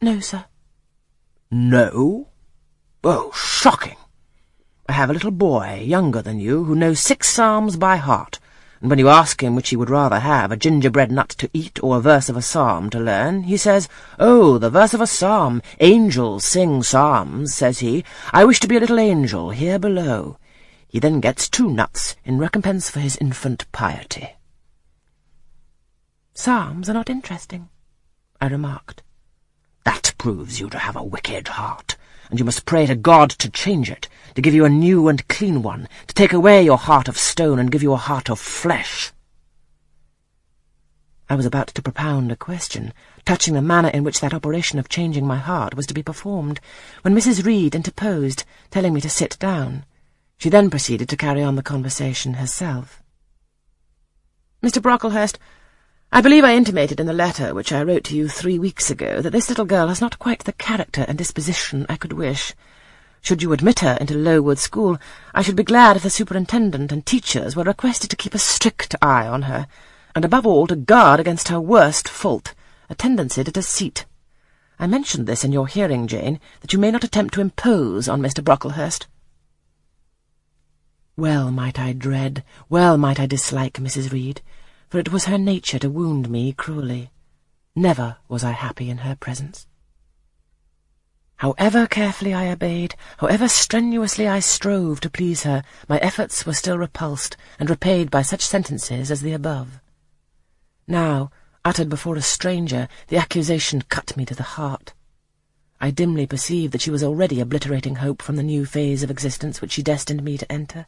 No, sir. No? Oh, shocking! I have a little boy, younger than you, who knows six psalms by heart, and when you ask him which he would rather have, a gingerbread nut to eat or a verse of a psalm to learn, he says, Oh, the verse of a psalm. Angels sing psalms, says he. I wish to be a little angel here below. He then gets two nuts in recompense for his infant piety. Psalms are not interesting, I remarked. That proves you to have a wicked heart, and you must pray to God to change it, to give you a new and clean one, to take away your heart of stone and give you a heart of flesh. I was about to propound a question, touching the manner in which that operation of changing my heart was to be performed, when Mrs. Reed interposed, telling me to sit down. She then proceeded to carry on the conversation herself. Mr. Brocklehurst, I believe I intimated in the letter which I wrote to you three weeks ago that this little girl has not quite the character and disposition I could wish. Should you admit her into Lowood School, I should be glad if the superintendent and teachers were requested to keep a strict eye on her, and above all to guard against her worst fault, a tendency to deceit. I mentioned this in your hearing, Jane, that you may not attempt to impose on Mr. Brocklehurst. Well might I dread, well might I dislike Mrs. Reed, for it was her nature to wound me cruelly. Never was I happy in her presence. However carefully I obeyed, however strenuously I strove to please her, my efforts were still repulsed and repaid by such sentences as the above. Now, uttered before a stranger, the accusation cut me to the heart. I dimly perceived that she was already obliterating hope from the new phase of existence which she destined me to enter.